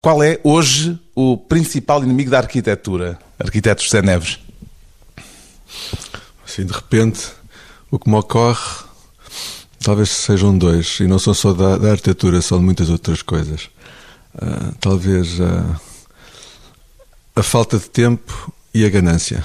Qual é hoje o principal inimigo da arquitetura, arquiteto José Neves? Assim, de repente, o que me ocorre talvez sejam dois, e não são só da, da arquitetura, são de muitas outras coisas. Uh, talvez uh, a falta de tempo e a ganância.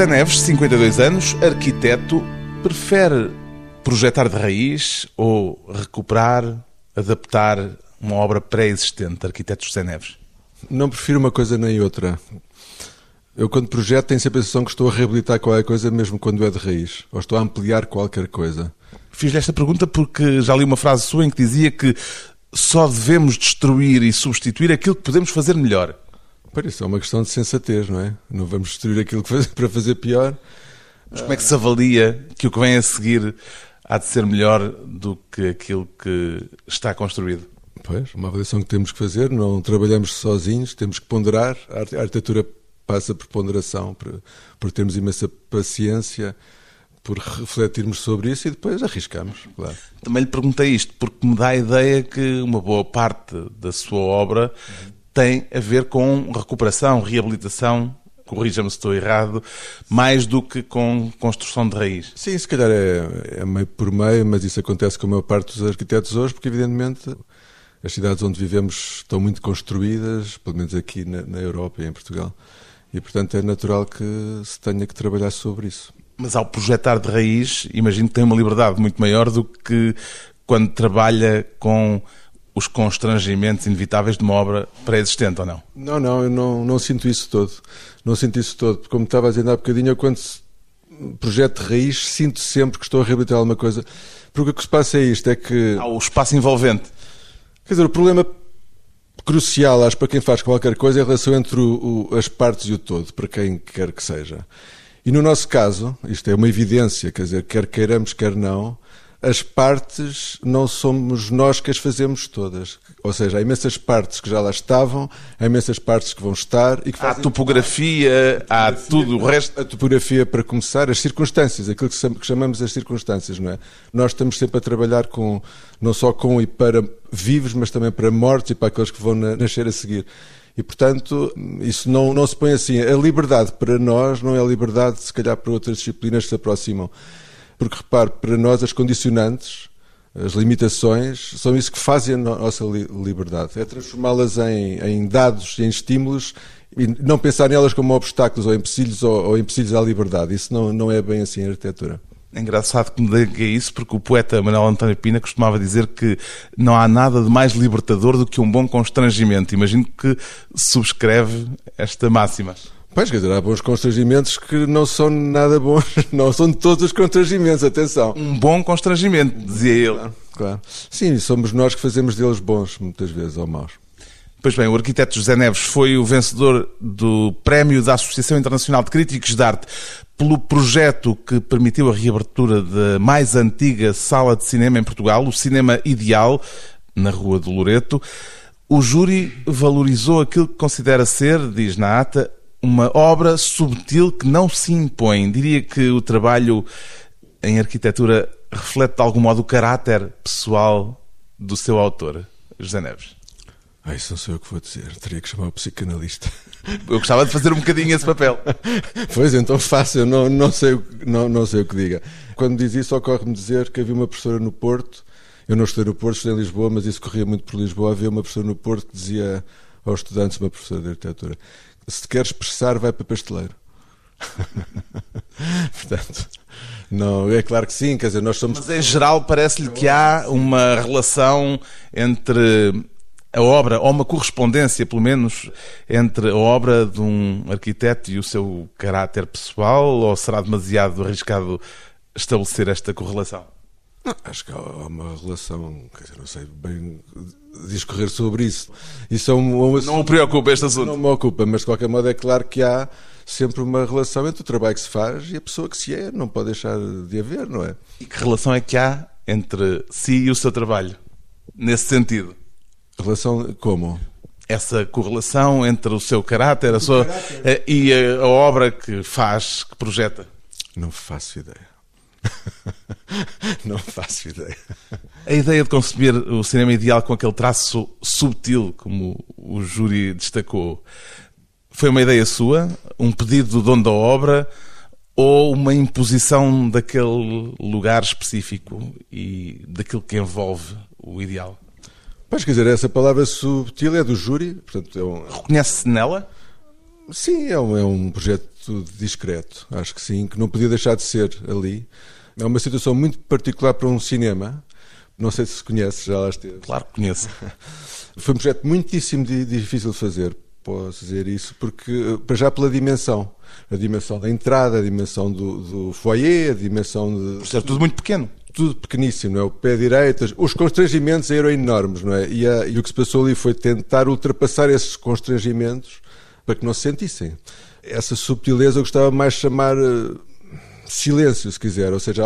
José Neves, 52 anos, arquiteto, prefere projetar de raiz ou recuperar, adaptar uma obra pré-existente, arquiteto José Neves? Não prefiro uma coisa nem outra. Eu, quando projeto, tenho sempre a sensação que estou a reabilitar qualquer coisa, mesmo quando é de raiz, ou estou a ampliar qualquer coisa. Fiz-lhe esta pergunta porque já li uma frase sua em que dizia que só devemos destruir e substituir aquilo que podemos fazer melhor. Para isso é uma questão de sensatez, não é? Não vamos destruir aquilo que faz, para fazer pior. Mas como é que se avalia que o que vem a seguir há de ser melhor do que aquilo que está construído? Pois, uma avaliação que temos que fazer, não trabalhamos sozinhos, temos que ponderar. A arquitetura passa por ponderação, por, por termos imensa paciência, por refletirmos sobre isso e depois arriscamos, claro. Também lhe perguntei isto porque me dá a ideia que uma boa parte da sua obra tem a ver com recuperação, reabilitação, corrija-me se estou errado, mais do que com construção de raiz. Sim, se calhar é, é meio por meio, mas isso acontece com a maior parte dos arquitetos hoje, porque evidentemente as cidades onde vivemos estão muito construídas, pelo menos aqui na, na Europa e em Portugal, e portanto é natural que se tenha que trabalhar sobre isso. Mas ao projetar de raiz, imagino que tem uma liberdade muito maior do que quando trabalha com os constrangimentos inevitáveis de uma obra pré-existente, ou não? Não, não, eu não, não sinto isso todo. Não sinto isso todo, porque como estava a dizer há bocadinho, eu quando projeto de raiz sinto sempre que estou a reabilitar alguma coisa. Porque o que se passa é isto, é que... Há o espaço envolvente. Quer dizer, o problema crucial, acho, para quem faz qualquer coisa é a relação entre o, o, as partes e o todo, para quem quer que seja. E no nosso caso, isto é uma evidência, quer dizer, quer queiramos, quer não, as partes não somos nós que as fazemos todas. Ou seja, há imensas partes que já lá estavam, há imensas partes que vão estar e que Há topografia, há tudo o resto. A topografia para começar, as circunstâncias, aquilo que chamamos as circunstâncias, não é? Nós estamos sempre a trabalhar com, não só com e para vivos, mas também para mortos e para aqueles que vão nascer a seguir. E, portanto, isso não, não se põe assim. A liberdade para nós não é a liberdade, se calhar, para outras disciplinas que se aproximam. Porque, repare, para nós as condicionantes, as limitações, são isso que fazem a nossa liberdade. É transformá-las em, em, dados, em estímulos e não pensar nelas como obstáculos ou empecilhos, ou, ou empecilhos à liberdade. Isso não, não é bem assim a arquitetura. É engraçado que me diga isso, porque o poeta Manuel António Pina costumava dizer que não há nada de mais libertador do que um bom constrangimento. Imagino que subscreve esta máxima. Pois, quer dizer, há bons constrangimentos que não são nada bons, não são de todos os constrangimentos, atenção. Um bom constrangimento, dizia ele. Claro, claro. Sim, somos nós que fazemos deles bons, muitas vezes, ou maus. Pois bem, o arquiteto José Neves foi o vencedor do Prémio da Associação Internacional de Críticos de Arte pelo projeto que permitiu a reabertura da mais antiga sala de cinema em Portugal, o Cinema Ideal, na Rua do Loreto. O júri valorizou aquilo que considera ser, diz na ata, uma obra subtil que não se impõe. Diria que o trabalho em arquitetura reflete de algum modo o caráter pessoal do seu autor, José Neves. Ah, isso não sei o que vou dizer. Teria que chamar o psicanalista. Eu gostava de fazer um bocadinho esse papel. pois, então faça. Eu não, não, sei, não, não sei o que diga. Quando diz isso, ocorre-me dizer que havia uma professora no Porto. Eu não estudei no Porto, estudei em Lisboa, mas isso corria muito por Lisboa. Havia uma professora no Porto que dizia aos estudantes, uma professora de arquitetura, se te quer expressar, vai para pasteleiro. Portanto, não, é claro que sim, quer dizer, nós somos. Mas em geral parece-lhe que há uma relação entre a obra, ou uma correspondência, pelo menos, entre a obra de um arquiteto e o seu caráter pessoal, ou será demasiado arriscado estabelecer esta correlação? Não, acho que há uma relação, quer dizer, não sei bem discorrer sobre isso. Isso é um, um não o preocupa este assunto? Não me ocupa, mas de qualquer modo é claro que há sempre uma relação entre o trabalho que se faz e a pessoa que se é, não pode deixar de haver, não é? E que relação é que há entre si e o seu trabalho, nesse sentido? Relação como? Essa correlação entre o seu caráter, a sua, caráter. Eh, e a, a obra que faz, que projeta? Não faço ideia. não faço ideia. A ideia de conceber o cinema ideal com aquele traço subtil, como o júri destacou, foi uma ideia sua? Um pedido do dono da obra? Ou uma imposição daquele lugar específico e daquilo que envolve o ideal? Pois, quer dizer, essa palavra subtil é do júri. Portanto, é um... Reconhece-se nela? Sim, é um, é um projeto discreto, acho que sim, que não podia deixar de ser ali. É uma situação muito particular para um cinema. Não sei se conhece, já lá esteve. Claro que conheço. Foi um projeto muitíssimo difícil de fazer, posso dizer isso, porque, para já pela dimensão. A dimensão da entrada, a dimensão do, do foyer, a dimensão de. Por ser tudo muito pequeno. Tudo pequeníssimo, não é? O pé direito, os constrangimentos eram enormes, não é? E, a, e o que se passou ali foi tentar ultrapassar esses constrangimentos para que não se sentissem. Essa subtileza eu gostava mais de chamar uh, silêncio, se quiser, ou seja,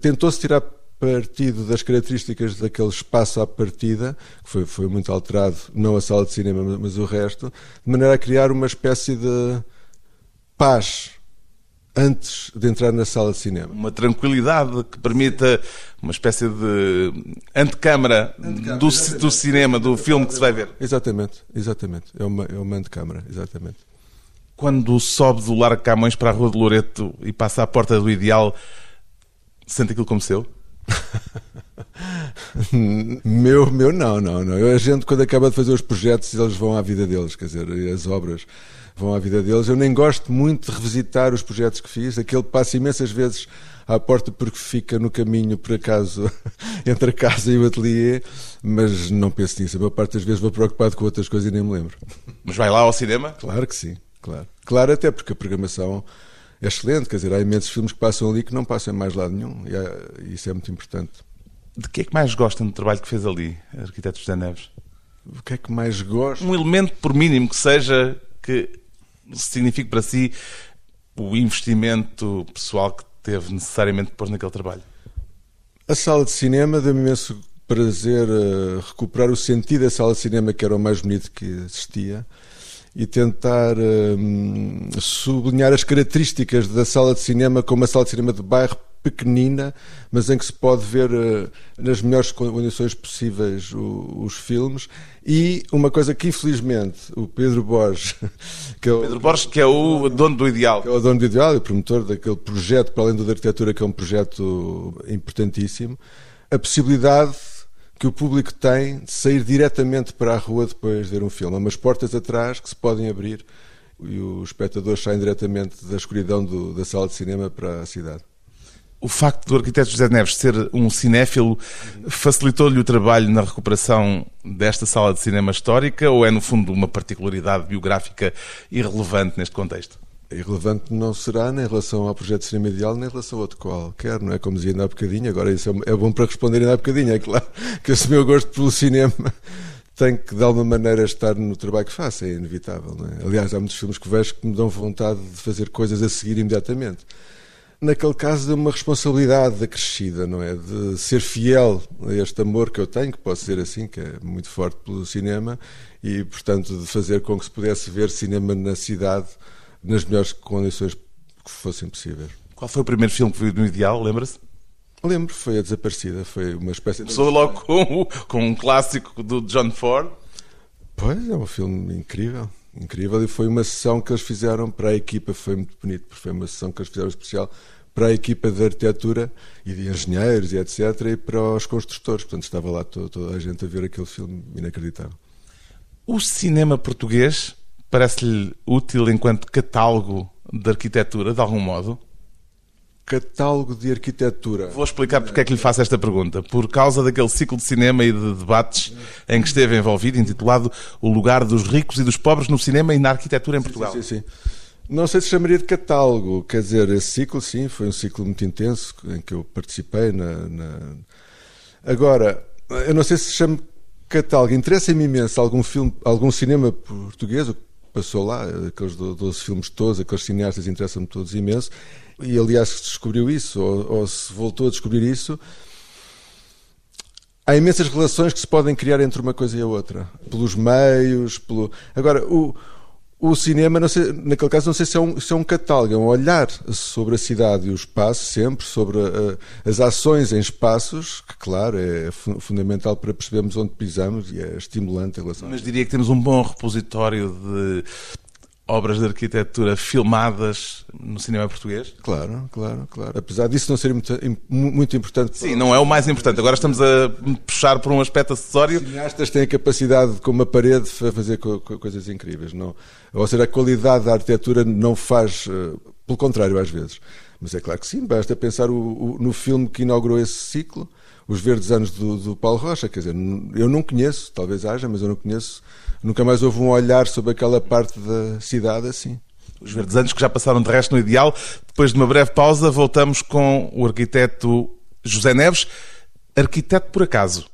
tentou-se tirar partido das características daquele espaço à partida, que foi, foi muito alterado, não a sala de cinema, mas, mas o resto, de maneira a criar uma espécie de paz antes de entrar na sala de cinema. Uma tranquilidade que permita uma espécie de antecâmara, do, do cinema, do filme que se vai ver. Exatamente, exatamente. É uma, é uma antecâmara, exatamente. Quando sobe do Largo Camões para a Rua de Loreto e passa à porta do Ideal, sente aquilo como seu? meu, meu não, não, não. A gente quando acaba de fazer os projetos, eles vão à vida deles, quer dizer, as obras vão à vida deles. Eu nem gosto muito de revisitar os projetos que fiz. Aquele passa imensas vezes à porta porque fica no caminho, por acaso, entre a casa e o ateliê, mas não penso nisso. A maior parte das vezes vou preocupado com outras coisas e nem me lembro. Mas vai lá ao cinema? Claro que sim, claro. Claro, até porque a programação é excelente, quer dizer, há imensos filmes que passam ali que não passam em mais lado nenhum, e, é, isso é muito importante. De que é que mais gostam do trabalho que fez ali, arquiteto José Neves? O que é que mais gosto? Um elemento, por mínimo que seja, que signifique para si o investimento pessoal que teve necessariamente de pôr naquele trabalho? A sala de cinema deu-me imenso prazer uh, recuperar o sentido da sala de cinema, que era o mais bonito que existia e tentar hum, sublinhar as características da sala de cinema como uma sala de cinema de bairro pequenina, mas em que se pode ver uh, nas melhores condições possíveis o, os filmes. E uma coisa que, infelizmente, o Pedro Borges, que é o, Pedro Borges, que é o dono do Ideal, que é o dono do Ideal e o promotor daquele projeto, para além da arquitetura, que é um projeto importantíssimo, a possibilidade que o público tem de sair diretamente para a rua depois de ver um filme. Há umas portas atrás que se podem abrir e os espectadores saem diretamente da escuridão do, da sala de cinema para a cidade. O facto do arquiteto José Neves ser um cinéfilo facilitou-lhe o trabalho na recuperação desta sala de cinema histórica ou é, no fundo, uma particularidade biográfica irrelevante neste contexto? Irrelevante não será nem em relação ao projeto de cinema ideal, nem em relação a outro qualquer, não é? Como dizia ainda há bocadinho, agora isso é, é bom para responder ainda há bocadinho, é claro que esse meu gosto pelo cinema tem que de alguma maneira estar no trabalho que faço, é inevitável, não é? Aliás, há muitos filmes que vejo que me dão vontade de fazer coisas a seguir imediatamente. Naquele caso, de uma responsabilidade acrescida, não é? De ser fiel a este amor que eu tenho, que pode ser assim, que é muito forte pelo cinema, e, portanto, de fazer com que se pudesse ver cinema na cidade nas melhores condições que fossem possíveis. Qual foi o primeiro filme que viu no Ideal, lembra-se? Lembro, foi A Desaparecida, foi uma espécie de... Começou logo com, com um clássico do John Ford. Pois, é um filme incrível, incrível, e foi uma sessão que eles fizeram para a equipa, foi muito bonito, porque foi uma sessão que eles fizeram especial para a equipa de arquitetura e de engenheiros e etc, e para os construtores, portanto estava lá toda, toda a gente a ver aquele filme inacreditável. O cinema português parece-lhe útil enquanto catálogo de arquitetura, de algum modo? Catálogo de arquitetura. Vou explicar porque é que lhe faço esta pergunta. Por causa daquele ciclo de cinema e de debates em que esteve envolvido, intitulado O Lugar dos Ricos e dos Pobres no Cinema e na Arquitetura em Portugal. Sim, sim, sim. Não sei se chamaria de catálogo, quer dizer, esse ciclo, sim, foi um ciclo muito intenso em que eu participei. Na, na... Agora, eu não sei se chama catálogo, interessa-me imenso algum filme, algum cinema português, passou lá, aqueles 12 filmes todos, aqueles cineastas interessam-me todos imenso, e aliás se descobriu isso, ou, ou se voltou a descobrir isso. Há imensas relações que se podem criar entre uma coisa e a outra, pelos meios, pelo. Agora, o, o cinema, sei, naquele caso, não sei se é, um, se é um catálogo, é um olhar sobre a cidade e o espaço, sempre, sobre uh, as ações em espaços, que, claro, é fundamental para percebermos onde pisamos e é estimulante em relação Mas diria que temos um bom repositório de obras de arquitetura filmadas no cinema português? Claro, claro, claro. Apesar disso não ser muito, muito importante. Sim, não é o mais importante. Agora estamos a puxar por um aspecto acessório. Os cineastas têm a capacidade, com uma parede, de fazer coisas incríveis. Não, ou seja, a qualidade da arquitetura não faz, eh, pelo contrário, às vezes. Mas é claro que sim, basta pensar o, o, no filme que inaugurou esse ciclo, Os Verdes Anos do, do Paulo Rocha. Quer dizer, eu não conheço, talvez haja, mas eu não conheço nunca mais houve um olhar sobre aquela parte da cidade assim. Os verdes anos que já passaram de resto no ideal. Depois de uma breve pausa, voltamos com o arquiteto José Neves, arquiteto por acaso.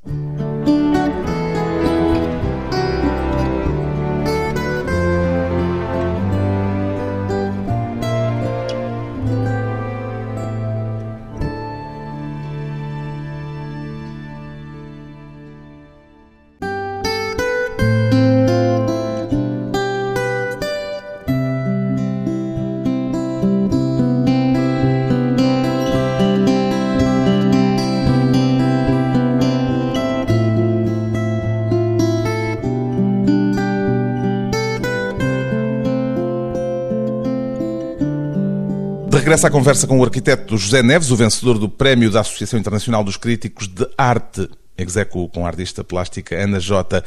Regressa à conversa com o arquiteto José Neves, o vencedor do prémio da Associação Internacional dos Críticos de Arte, execuo com a artista plástica Ana Jota,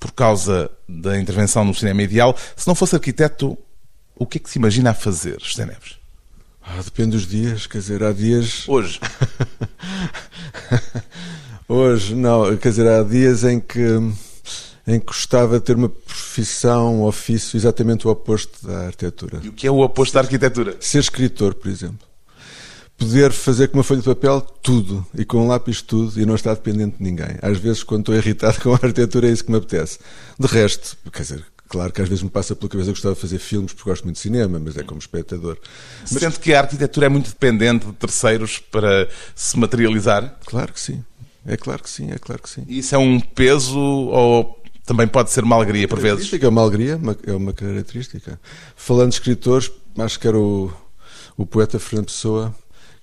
por causa da intervenção no cinema ideal. Se não fosse arquiteto, o que é que se imagina a fazer, José Neves? Ah, depende dos dias, quer dizer, há dias. Hoje. Hoje, não, quer dizer, há dias em que em que gostava de ter uma profissão, um ofício exatamente o oposto da arquitetura. E o que é o oposto da arquitetura? Ser escritor, por exemplo. Poder fazer com uma folha de papel tudo, e com um lápis tudo, e não estar dependente de ninguém. Às vezes, quando estou irritado com a arquitetura, é isso que me apetece. De resto, quer dizer, Claro que às vezes me passa pela cabeça que gostava de fazer filmes porque gosto muito de cinema, mas é como espectador. Mas... Sente que a arquitetura é muito dependente de terceiros para se materializar? Claro que sim. É claro que sim, é claro que sim. E isso é um peso ou também pode ser uma alegria por vezes. É uma alegria, é uma característica. Falando de escritores, acho que era o, o poeta Fernando Pessoa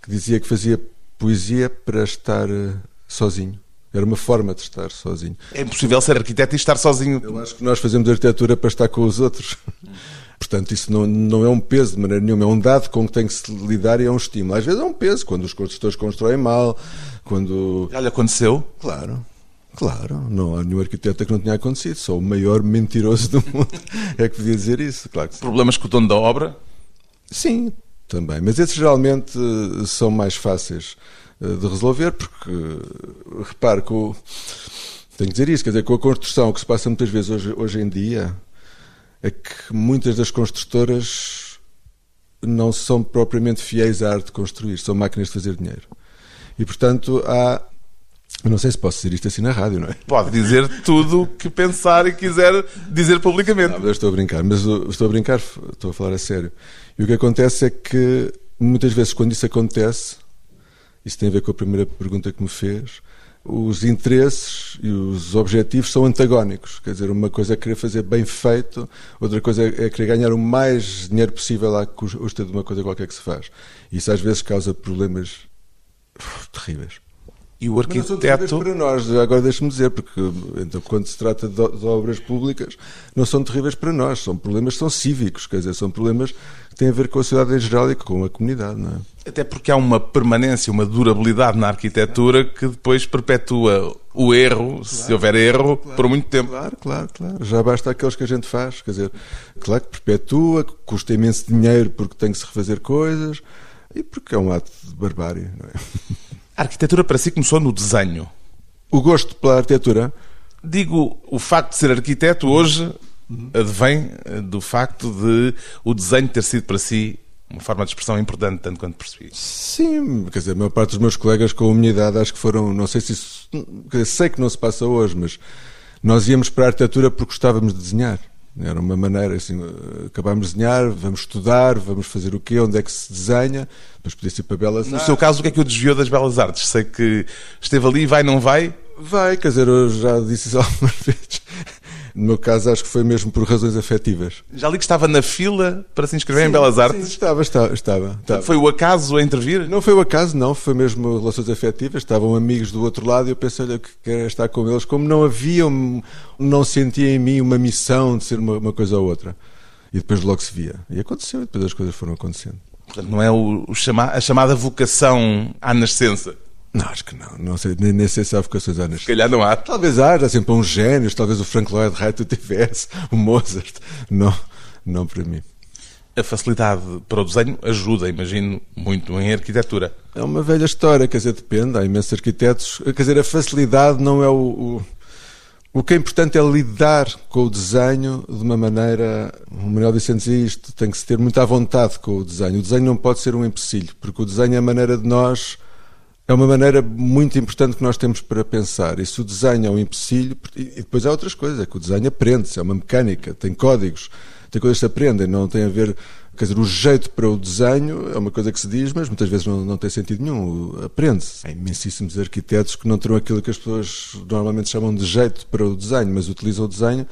que dizia que fazia poesia para estar eh, sozinho. Era uma forma de estar sozinho. É impossível ser arquiteto e estar sozinho. Eu acho que nós fazemos arquitetura para estar com os outros. Portanto, isso não, não é um peso de maneira nenhuma, é um dado com que tem que se lidar e é um estímulo. Às vezes é um peso, quando os construtores constroem mal, quando. Já lhe aconteceu? Claro. Claro, não há nenhum arquiteto que não tenha acontecido. Só o maior mentiroso do mundo é que podia dizer isso. Claro que Problemas com o dono da obra? Sim, também. Mas esses geralmente eh, são mais fáceis eh, de resolver, porque, eh, repare, com, tenho que dizer isso, quer dizer, com a construção, o que se passa muitas vezes hoje, hoje em dia é que muitas das construtoras não são propriamente fiéis à arte de construir, são máquinas de fazer dinheiro. E, portanto, há eu não sei se posso dizer isto assim na rádio, não é? Pode dizer tudo o que pensar e quiser dizer publicamente. Não, eu estou a brincar, mas estou a brincar, estou a falar a sério. E o que acontece é que muitas vezes quando isso acontece, isso tem a ver com a primeira pergunta que me fez, os interesses e os objetivos são antagónicos. Quer dizer, uma coisa é querer fazer bem feito, outra coisa é querer ganhar o mais dinheiro possível à custa de uma coisa qualquer que se faz. Isso às vezes causa problemas terríveis. E o arquiteto. Para nós, agora deixe-me dizer, porque então, quando se trata de, de, obras públicas, não são terríveis para nós, são problemas são cívicos, quer dizer, são problemas que têm a ver com a sociedade em geral e com a comunidade. Não é? Até porque há uma permanência, uma durabilidade na arquitetura que depois perpetua o erro, claro, se houver erro, claro, por muito tempo. Claro, claro, claro. Já basta aqueles que a gente faz, quer dizer, claro que perpetua, custa imenso dinheiro porque tem que se refazer coisas e porque é um ato de barbárie, não é? A arquitetura para si começou no desenho. O gosto pela arquitetura? Digo, o facto de ser arquiteto hoje advém do facto de o desenho ter sido para si uma forma de expressão importante, tanto quanto percebi. Sim, quer dizer, a maior parte dos meus colegas com a minha idade acho que foram, não sei se isso, dizer, sei que não se passa hoje, mas nós íamos para a arquitetura porque gostávamos de desenhar. Era uma maneira assim, acabámos de desenhar, vamos estudar, vamos fazer o quê, onde é que se desenha, depois podia ser para Belas No seu caso, o que é que o desviou das Belas Artes? Sei que esteve ali, vai, não vai? Vai, quer dizer, eu já disse isso algumas vezes. No meu caso, acho que foi mesmo por razões afetivas. Já li que estava na fila para se inscrever sim, em Belas Artes. Sim, estava, estava, estava, estava. Foi o acaso a intervir? Não foi o acaso, não. Foi mesmo relações afetivas. Estavam amigos do outro lado e eu pensei, olha, que quero estar com eles. Como não havia, não sentia em mim uma missão de ser uma, uma coisa ou outra. E depois logo se via. E aconteceu, e depois as coisas foram acontecendo. Portanto, não é o, o chama, a chamada vocação à nascença. Não, acho que não. não sei, nem, nem sei se há vocações à Se calhar não há. Talvez haja, assim, para uns génios, talvez o Frank Lloyd Wright tivesse, o Mozart. Não, não para mim. A facilidade para o desenho ajuda, imagino, muito em arquitetura. É uma velha história, quer dizer, depende. Há imensos arquitetos. Quer dizer, a facilidade não é o, o o que é importante é lidar com o desenho de uma maneira. O Manuel Vicente dizia isto: tem que se ter muita vontade com o desenho. O desenho não pode ser um empecilho, porque o desenho é a maneira de nós é uma maneira muito importante que nós temos para pensar. E se o desenho é um empecilho, e depois há outras coisas, é que o desenho aprende-se, é uma mecânica, tem códigos, tem coisas que se aprendem, não tem a ver. Quer dizer, o jeito para o desenho é uma coisa que se diz, mas muitas vezes não, não tem sentido nenhum. Aprende-se. Há imensíssimos arquitetos que não terão aquilo que as pessoas normalmente chamam de jeito para o desenho, mas utilizam o desenho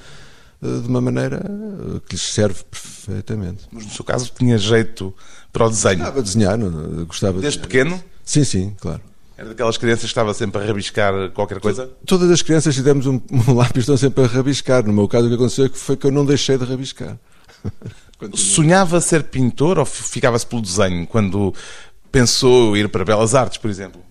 eh, de uma maneira eh, que lhes serve perfeitamente. Mas no seu caso tinha jeito para o desenho? Gostava de desenhar, gostava Desde de pequeno? Sim, sim, claro. Era daquelas crianças que estava sempre a rabiscar qualquer coisa? Todas as crianças, se demos um, um lápis, estão sempre a rabiscar. No meu caso, o que aconteceu foi que eu não deixei de rabiscar. Sonhava ser pintor ou ficava-se pelo desenho quando pensou ir para Belas Artes, por exemplo?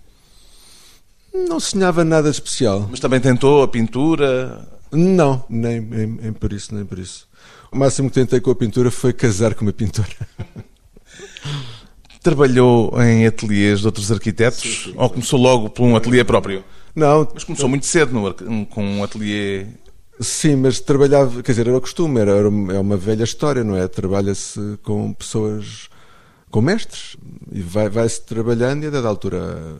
Não sonhava nada especial. Mas também tentou a pintura? Não, nem, nem, nem por isso, nem por isso. O máximo que tentei com a pintura foi casar com uma pintora. Trabalhou em ateliês de outros arquitetos sim, sim, ou começou logo por um ateliê próprio? Não. Mas começou muito cedo no, com um ateliê. Sim, mas trabalhava, quer dizer, era o costume, era, era é uma velha história, não é? Trabalha-se com pessoas, com mestres, e vai-se vai trabalhando e a dada altura.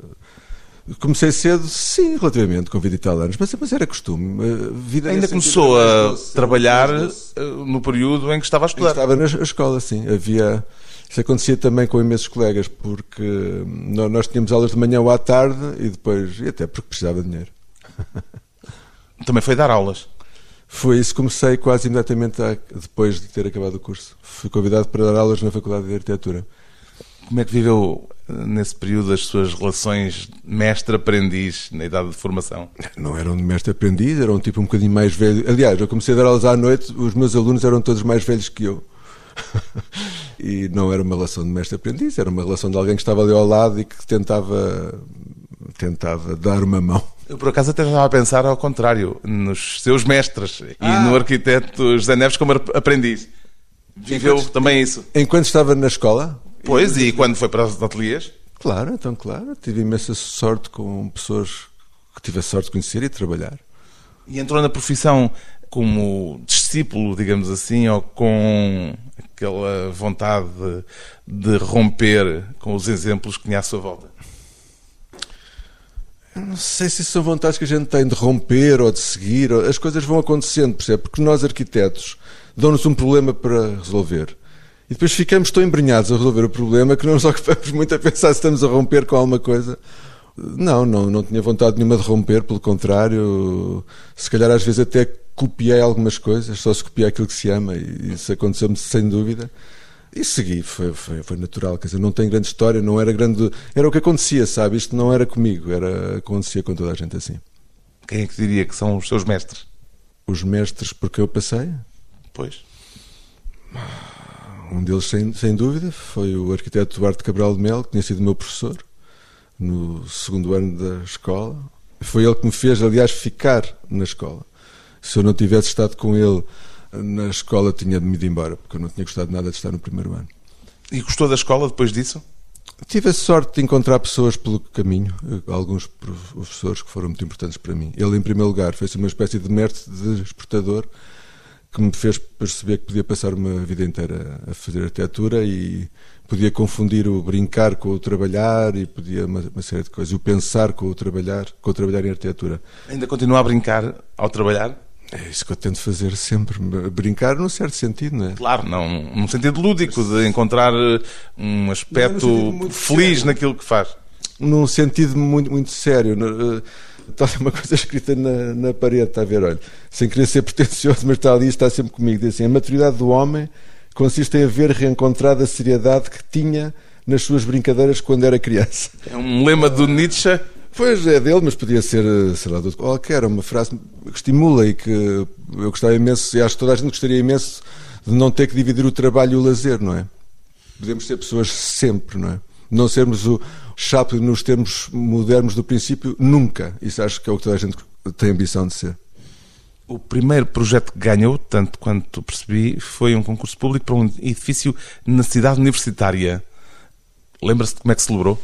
Comecei cedo, sim, relativamente, com 20 e tal anos, mas, mas era costume. Vida Ainda começou a trabalhar. Eh, no período em que estava a estudar? Estava na escola, sim. Havia isso acontecia também com imensos colegas, porque nós tínhamos aulas de manhã ou à tarde e depois, e até porque precisava de dinheiro. Também foi dar aulas? Foi isso, comecei quase imediatamente depois de ter acabado o curso. Fui convidado para dar aulas na Faculdade de Arquitetura. Como é que viveu nesse período as suas relações mestre-aprendiz na idade de formação? Não eram de mestre-aprendiz, eram um tipo um bocadinho mais velho. Aliás, eu comecei a dar aulas à noite, os meus alunos eram todos mais velhos que eu. e não era uma relação de mestre-aprendiz, era uma relação de alguém que estava ali ao lado e que tentava, tentava dar uma mão. Eu, por acaso, até estava a pensar ao contrário, nos seus mestres ah. e no arquiteto José Neves como aprendiz. Viveu enquanto, também isso? Enquanto estava na escola? Pois, e, e quando foi para os ateliês? Claro, então, claro. Tive imensa sorte com pessoas que tive a sorte de conhecer e de trabalhar. E entrou na profissão como discípulo, digamos assim, ou com aquela vontade de, de romper com os exemplos que tinha à sua volta? Não sei se são vontades que a gente tem de romper ou de seguir. As coisas vão acontecendo, percebe? Porque nós, arquitetos, dão-nos um problema para resolver. E depois ficamos tão embrenhados a resolver o problema que não nos ocupamos muito a pensar se estamos a romper com alguma coisa. Não, não, não tinha vontade nenhuma de romper, pelo contrário. Se calhar às vezes até copiei algumas coisas, só se copia aquilo que se ama, e isso aconteceu-me sem dúvida. E segui, foi, foi, foi, natural, quer dizer, não tem grande história, não era grande. Era o que acontecia, sabe? Isto não era comigo, era acontecia com toda a gente assim. Quem é que diria que são os seus mestres? Os mestres porque eu passei? Pois. Um deles, sem, sem dúvida, foi o arquiteto Duarte Cabral de Mel, que tinha sido meu professor no segundo ano da escola. Foi ele que me fez, aliás, ficar na escola se eu não tivesse estado com ele na escola, tinha-me ido embora, porque eu não tinha gostado nada de estar no primeiro ano. E gostou da escola depois disso? Tive a sorte de encontrar pessoas pelo caminho, alguns professores que foram muito importantes para mim. Ele, em primeiro lugar, fez uma espécie de mestre de exportador que me fez perceber que podia passar uma vida inteira a fazer arquitetura e podia confundir o brincar com o trabalhar e podia uma, uma, série de coisas. O pensar com o trabalhar, com o trabalhar em arquitetura. Ainda continua a brincar ao trabalhar? É isso que eu tento fazer sempre. Brincar num certo sentido, não é? Claro, não, num sentido lúdico, de encontrar eh, um aspecto não, feliz sério. naquilo que faz. Num sentido muito, muito sério. Está uma coisa escrita na, na parede, está a ver? Olha, sem querer ser pretencioso, mas está ali está sempre comigo. Diz assim: a maturidade do homem consiste em haver reencontrado a seriedade que tinha nas suas brincadeiras quando era criança. É um lema do Nietzsche. Pois é dele, mas podia ser, sei lá, de qualquer, uma frase que estimula e que eu gostava imenso, e acho que toda a gente gostaria imenso de não ter que dividir o trabalho e o lazer, não é? Podemos ser pessoas sempre, não é? Não sermos o Chaplin nos termos modernos do princípio, nunca. Isso acho que é o que toda a gente tem ambição de ser. O primeiro projeto que ganhou, tanto quanto percebi, foi um concurso público para um edifício na cidade universitária. Lembra-se de como é que celebrou?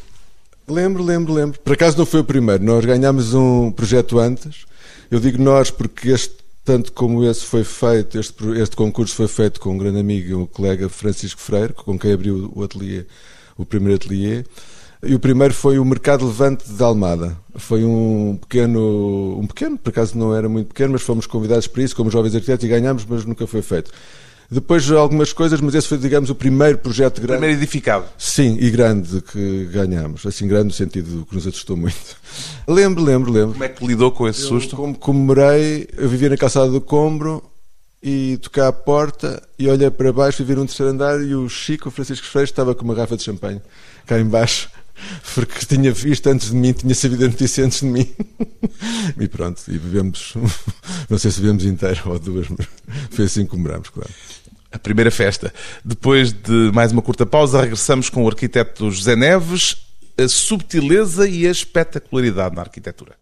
Lembro, lembro, lembro. Por acaso não foi o primeiro. Nós ganhámos um projeto antes. Eu digo nós porque este, tanto como esse foi feito, este, este concurso foi feito com um grande amigo e um colega, Francisco Freire, com quem abriu o ateliê, o primeiro ateliê. E o primeiro foi o Mercado Levante de Almada. Foi um pequeno, um pequeno, por acaso não era muito pequeno, mas fomos convidados para isso como jovens arquitetos e ganhámos, mas nunca foi feito. Depois algumas coisas, mas esse foi, digamos, o primeiro projeto grande. Primeiro edificado. Sim, e grande que ganhámos. Assim, grande no sentido que nos assustou muito. Lembro, lembro, lembro. Como é que lidou com esse susto? como comemorei, eu vivia na calçada do Combro e toquei à porta e olhei para baixo e vi um terceiro andar e o Chico, o Francisco Freire, estava com uma garrafa de champanhe cá embaixo porque tinha visto antes de mim, tinha sabido a notícia antes de mim. e pronto, e vivemos, não sei se vivemos inteiro ou duas, mas foi assim que comemoramos, claro. A primeira festa. Depois de mais uma curta pausa, regressamos com o arquiteto José Neves, a subtileza e a espetacularidade na arquitetura.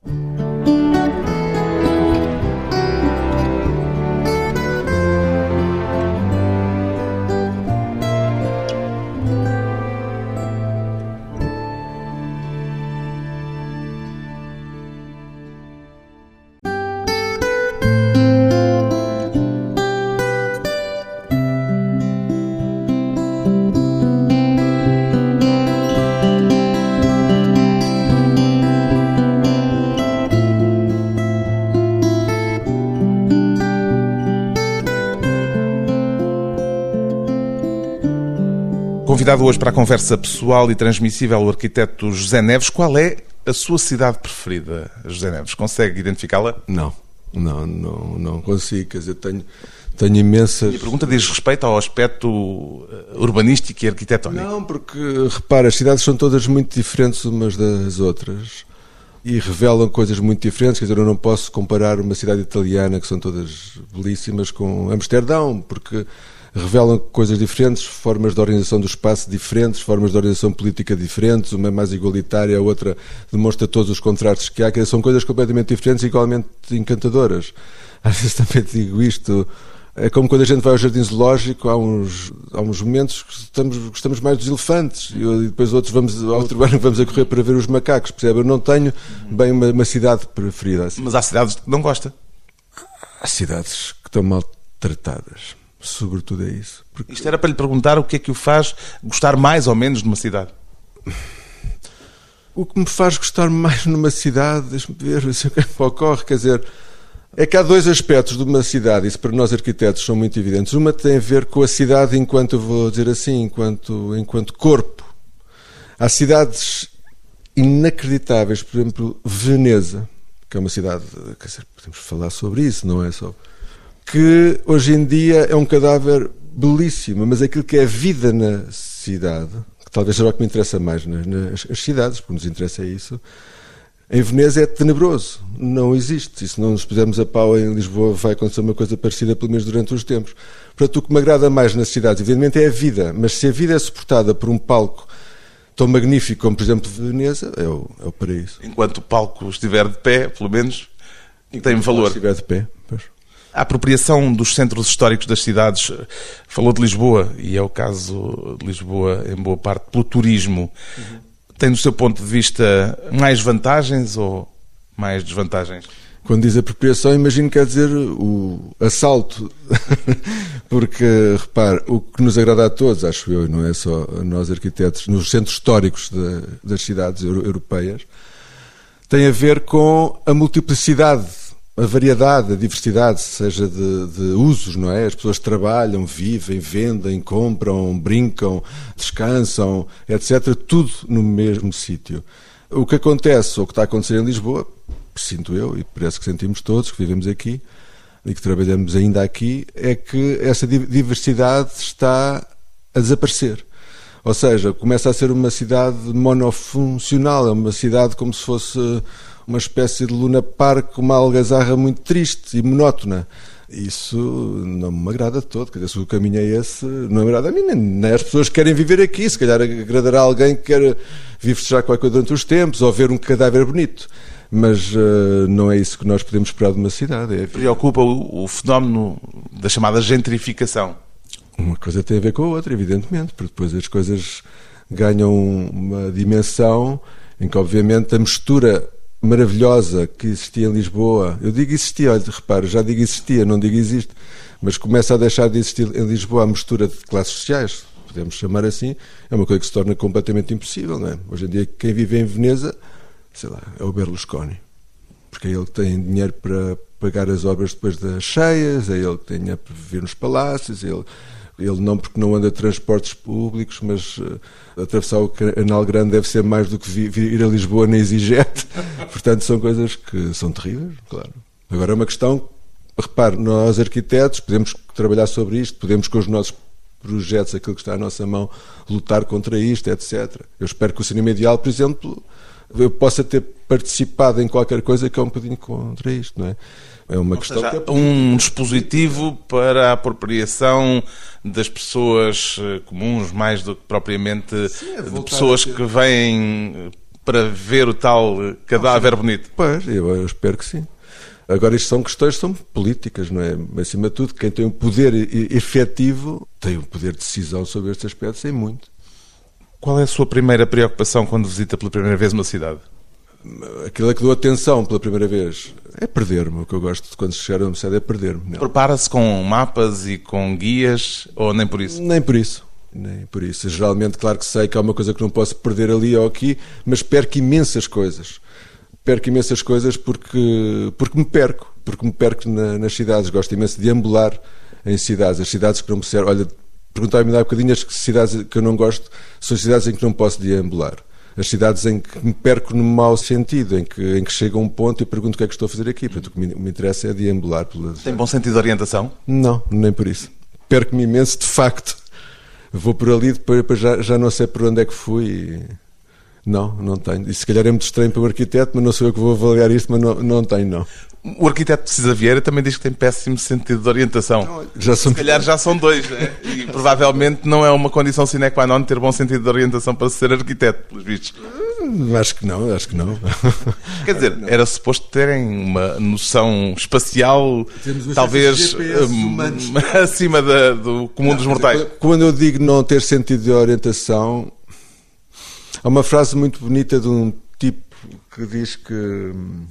Convidado hoje para a conversa pessoal e transmissível o arquiteto José Neves, qual é a sua cidade preferida, José Neves? Consegue identificá-la? Não, não, não, não consigo. Quer dizer, tenho, tenho imensas. A pergunta diz respeito ao aspecto eh, urbanístico e arquitetónico. Não, porque, repara, as cidades são todas muito diferentes umas das outras e revelam coisas muito diferentes. Quer dizer, eu não posso comparar uma cidade italiana, que são todas belíssimas, com Amsterdão, porque revelam coisas diferentes, formas de organização do espaço diferentes, formas de organização política diferentes, uma é mais igualitária, a outra demonstra todos os contrastes que há, que são coisas completamente diferentes e igualmente encantadoras. Às vezes também digo isto, é como quando a gente vai ao jardim zoológico, há uns, há uns momentos que estamos, gostamos mais dos elefantes e depois outros vamos ao outro ano vamos a correr para ver os macacos, percebe? Eu não tenho bem uma, uma cidade preferida. Assim. Mas há cidades que não gosta. Há cidades que estão maltratadas sobretudo é isso. Porque... Isto era para lhe perguntar o que é que o faz gostar mais ou menos de uma cidade. O que me faz gostar mais numa cidade, deixa-me ver se o que ocorre, quer dizer, é que há dois aspectos de uma cidade, isso para nós arquitetos são muito evidentes. Uma tem a ver com a cidade enquanto, eu vou dizer assim, enquanto, enquanto corpo. Há cidades inacreditáveis, por exemplo, Veneza, que é uma cidade, quer dizer, podemos falar sobre isso, não é só que hoje em dia é um cadáver belíssimo, mas aquilo que é vida na cidade, que talvez seja o que me interessa mais nas, nas cidades, porque nos interessa isso, em Veneza é tenebroso, não existe. E se não nos pusermos a pau em Lisboa, vai acontecer uma coisa parecida, pelo menos durante os tempos. Portanto, o que me agrada mais nas cidades, evidentemente, é a vida, mas se a vida é suportada por um palco tão magnífico como, por exemplo, Veneza, é o, é o paraíso. Enquanto o palco estiver de pé, pelo menos, Enquanto tem valor. estiver de pé, pois. A apropriação dos centros históricos das cidades, falou de Lisboa, e é o caso de Lisboa em boa parte pelo turismo. Uhum. Tem, do seu ponto de vista, mais vantagens ou mais desvantagens? Quando diz apropriação, imagino que quer dizer o assalto. Porque, repare, o que nos agrada a todos, acho eu, e não é só nós arquitetos, nos centros históricos de, das cidades europeias, tem a ver com a multiplicidade, a variedade, a diversidade, seja de, de usos, não é? As pessoas trabalham, vivem, vendem, compram, brincam, descansam, etc. Tudo no mesmo sítio. O que acontece, ou o que está a acontecer em Lisboa, sinto eu, e parece que sentimos todos que vivemos aqui e que trabalhamos ainda aqui, é que essa diversidade está a desaparecer. Ou seja, começa a ser uma cidade monofuncional, é uma cidade como se fosse uma espécie de Luna Park, uma algazarra muito triste e monótona. Isso não me agrada todo. Quer dizer, se o caminho é esse, não me agrada a mim, nem as pessoas que querem viver aqui. Se calhar agradará alguém que quer vir festejar qualquer coisa durante os tempos ou ver um cadáver bonito mas uh, não é isso que nós podemos esperar de uma cidade. É... Preocupa o, o, fenómeno da chamada gentrificação? Uma coisa tem a ver com a outra, evidentemente, porque depois as coisas ganham uma dimensão em que, obviamente, a mistura maravilhosa que existia em Lisboa, eu digo existia, olha, repara, já digo existia, não digo existe, mas começa a deixar de existir em Lisboa a mistura de classes sociais, podemos chamar assim, é uma coisa que se torna completamente impossível, não é? Hoje em dia, quem vive em Veneza sei lá, é o Berlusconi. Porque é ele que tem dinheiro para pagar as obras depois das cheias, é ele que tem dinheiro para viver nos palácios, é ele, ele não porque não anda transportes públicos, mas uh, atravessar o Canal Grande deve ser mais do que vir, ir a Lisboa na EasyJet. Portanto, são coisas que são terríveis, claro. Agora é uma questão, repare, nós arquitetos podemos trabalhar sobre isto, podemos com os nossos projetos, aquilo que está à nossa mão, lutar contra isto, etc. Eu espero que o cinema ideal, por exemplo, eu possa ter participado em qualquer coisa que é um bocadinho contra isto, não é? É uma Ou questão seja, que é... um dispositivo para a apropriação das pessoas eh, comuns, mais do que propriamente Sim, é de pessoas que vêm eh, para ver o tal cadáver Não, bonito. Pois, eu, espero que sim. Agora, isto são questões são políticas, não é? Acima de tudo, quem tem um poder efetivo tem um poder de decisão sobre este aspecto, sem muito. Qual é a sua primeira preocupação quando visita pela primeira vez uma cidade? Aquilo é que dou atenção pela primeira vez é perder-me. O que eu gosto de quando chegar a uma cidade é perder-me. Prepara-se com mapas e com guias ou nem por isso? Nem por isso. Nem por isso. Geralmente, claro que sei que há uma coisa que não posso perder ali ou aqui, mas perco imensas coisas. Perco imensas coisas porque, porque me perco. Porque me perco na, nas cidades. Gosto imenso de ambular em cidades. As cidades que não me servem. Olha, perguntava-me há bocadinho as cidades que eu não gosto são cidades em que não posso deambular. As cidades em que me perco no mau sentido, em que, em que chega um ponto e pergunto o que é que estou a fazer aqui. Portanto, o que me, me interessa é deambular. Pelas... Tem bom sentido de orientação? Não, nem por isso. Perco-me imenso, de facto. Vou por ali, depois já, já não sei por onde é que fui. E... Não, não tenho. E se calhar é muito estranho para o arquiteto, mas não sou eu que vou avaliar isto, mas não, não tenho, não. O arquiteto de Cisa Vieira também diz que tem péssimo sentido de orientação. Não, já são... Se calhar já são dois, né? E provavelmente não é uma condição sine qua non ter bom sentido de orientação para ser arquiteto, pelos vistos. Hum, acho que não, acho que não. Quer dizer, era suposto terem uma noção espacial, talvez um, acima da, do comum não, dos mortais. Quando eu digo não ter sentido de orientação, há uma frase muito bonita de um tipo que diz que hum,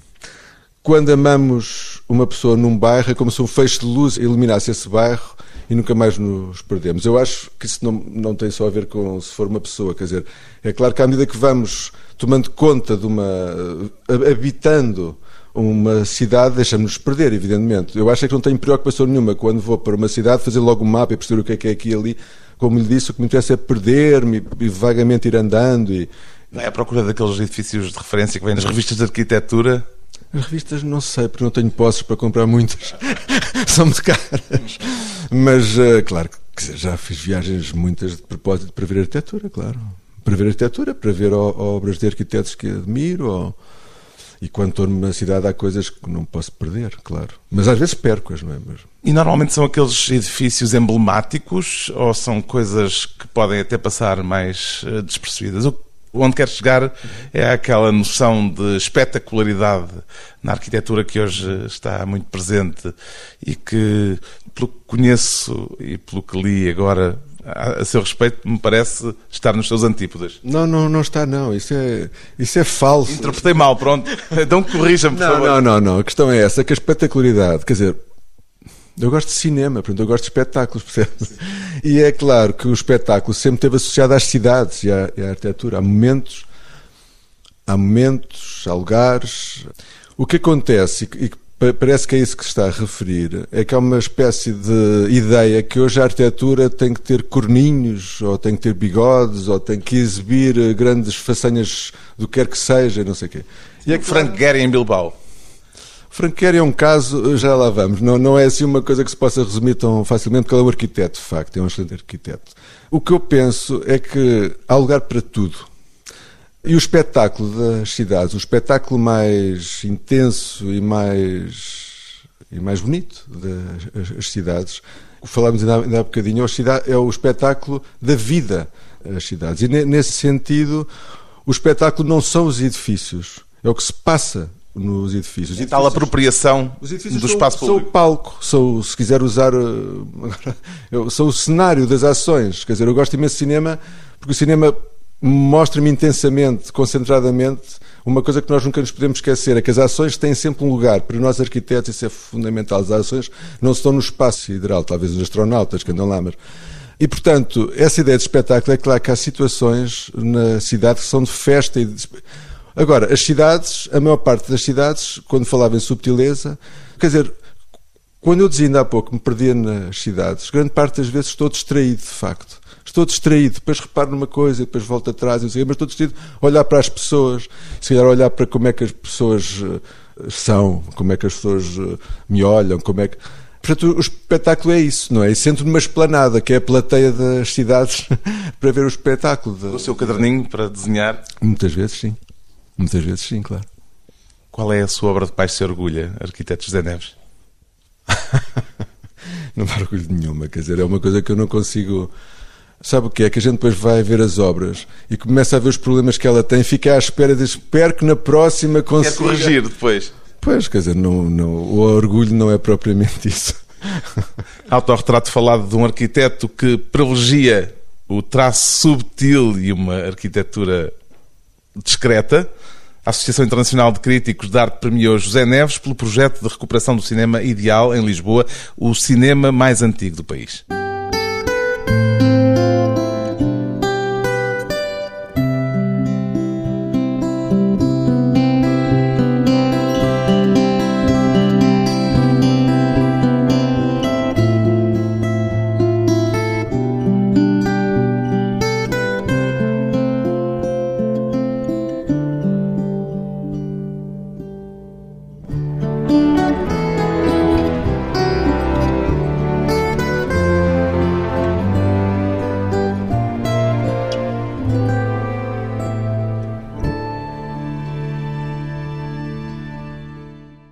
quando amamos uma pessoa num bairro, é como se um feixe de luz iluminasse esse bairro e nunca mais nos perdemos. Eu acho que isso não, não tem só a ver com se for uma pessoa, quer dizer, é claro que à medida que vamos tomando conta de uma. habitando uma cidade, deixamos-nos perder, evidentemente. Eu acho é que não tenho preocupação nenhuma quando vou para uma cidade fazer logo um mapa e perceber o que é que é aqui e ali. Como lhe disse, o que me interessa é perder-me e vagamente ir andando. E... Vai à procura daqueles edifícios de referência que vêm nas revistas de arquitetura as revistas não sei, porque não tenho posses para comprar muitas. São muito caras. Mas, uh, claro, que já fiz viagens muitas de propósito para ver arquitetura, claro. Para ver arquitetura, para ver obras de arquitetos que admiro. Ou... E quando estou numa cidade há coisas que não posso perder, claro. Mas às vezes perco-as, não é? E normalmente são aqueles edifícios emblemáticos ou são coisas que podem até passar mais uh, despercebidas? Onde quero chegar é aquela noção de espetacularidade na arquitetura que hoje está muito presente e que, pelo que conheço e pelo que li agora, a seu respeito, me parece estar nos seus antípodas. Não, não, não está, não. Isso é, isso é falso. Interpretei mal, pronto. Então corrija-me, por não, favor. Não, não, não. A questão é essa, que a espetacularidade, quer dizer, eu gosto de cinema, portanto, eu gosto de espetáculos, percebe? E é claro que o espetáculo sempre esteve associado às cidades e à, e à arquitetura. Há momentos, há momentos, há lugares. O que acontece, e parece que é isso que se está a referir, é que há uma espécie de ideia que hoje a arquitetura tem que ter corninhos, ou tem que ter bigodes, ou tem que exibir grandes façanhas do que quer que seja, não sei o quê. E é que Frank Gehry em Bilbao. Franqueira é um caso, já lá vamos, não, não é assim uma coisa que se possa resumir tão facilmente, porque ele é um arquiteto, de facto, é um excelente arquiteto. O que eu penso é que há lugar para tudo. E o espetáculo das cidades, o espetáculo mais intenso e mais, e mais bonito das cidades, falámos ainda, ainda há bocadinho, é, é o espetáculo da vida das cidades. E nesse sentido, o espetáculo não são os edifícios, é o que se passa nos edifícios. E tal apropriação do espaço público. São o palco, são, se quiser usar, uh, são o cenário das ações. Quer dizer, eu gosto imenso de cinema porque o cinema mostra-me intensamente, concentradamente, uma coisa que nós nunca nos podemos esquecer, é que as ações têm sempre um lugar. Para nós arquitetos isso é fundamental. As ações não estão no espaço sideral, talvez os astronautas que andam lá, mas... E, portanto, essa ideia de espetáculo é claro que há situações na cidade que são de festa e de Agora, as cidades, a maior parte das cidades, quando falava em subtileza, quer dizer, quando eu dizia ainda há pouco que me perdia nas cidades, grande parte das vezes estou distraído, de facto. Estou distraído, depois reparo numa coisa, depois volto atrás, mas estou distraído a olhar para as pessoas, se calhar olhar para como é que as pessoas eh, são, como é que as pessoas eh, me olham, como é que. Portanto, o espetáculo é isso, não é? E sento numa esplanada, que é a plateia das cidades, para ver o espetáculo. O seu caderninho para desenhar? Muitas vezes, sim. Muitas vezes sim, claro. Qual é a sua obra de paz se orgulha, arquiteto José Neves? não me orgulho de nenhuma, quer dizer, é uma coisa que eu não consigo. Sabe o que é? Que a gente depois vai ver as obras e começa a ver os problemas que ela tem, fica à espera de espero que na próxima consiga. Quer corrigir depois. Pois, quer dizer, não, não, o orgulho não é propriamente isso. Autorretrato falado de um arquiteto que privilegia o traço subtil e uma arquitetura discreta. A Associação Internacional de Críticos de Arte premiou José Neves pelo projeto de recuperação do cinema ideal em Lisboa, o cinema mais antigo do país.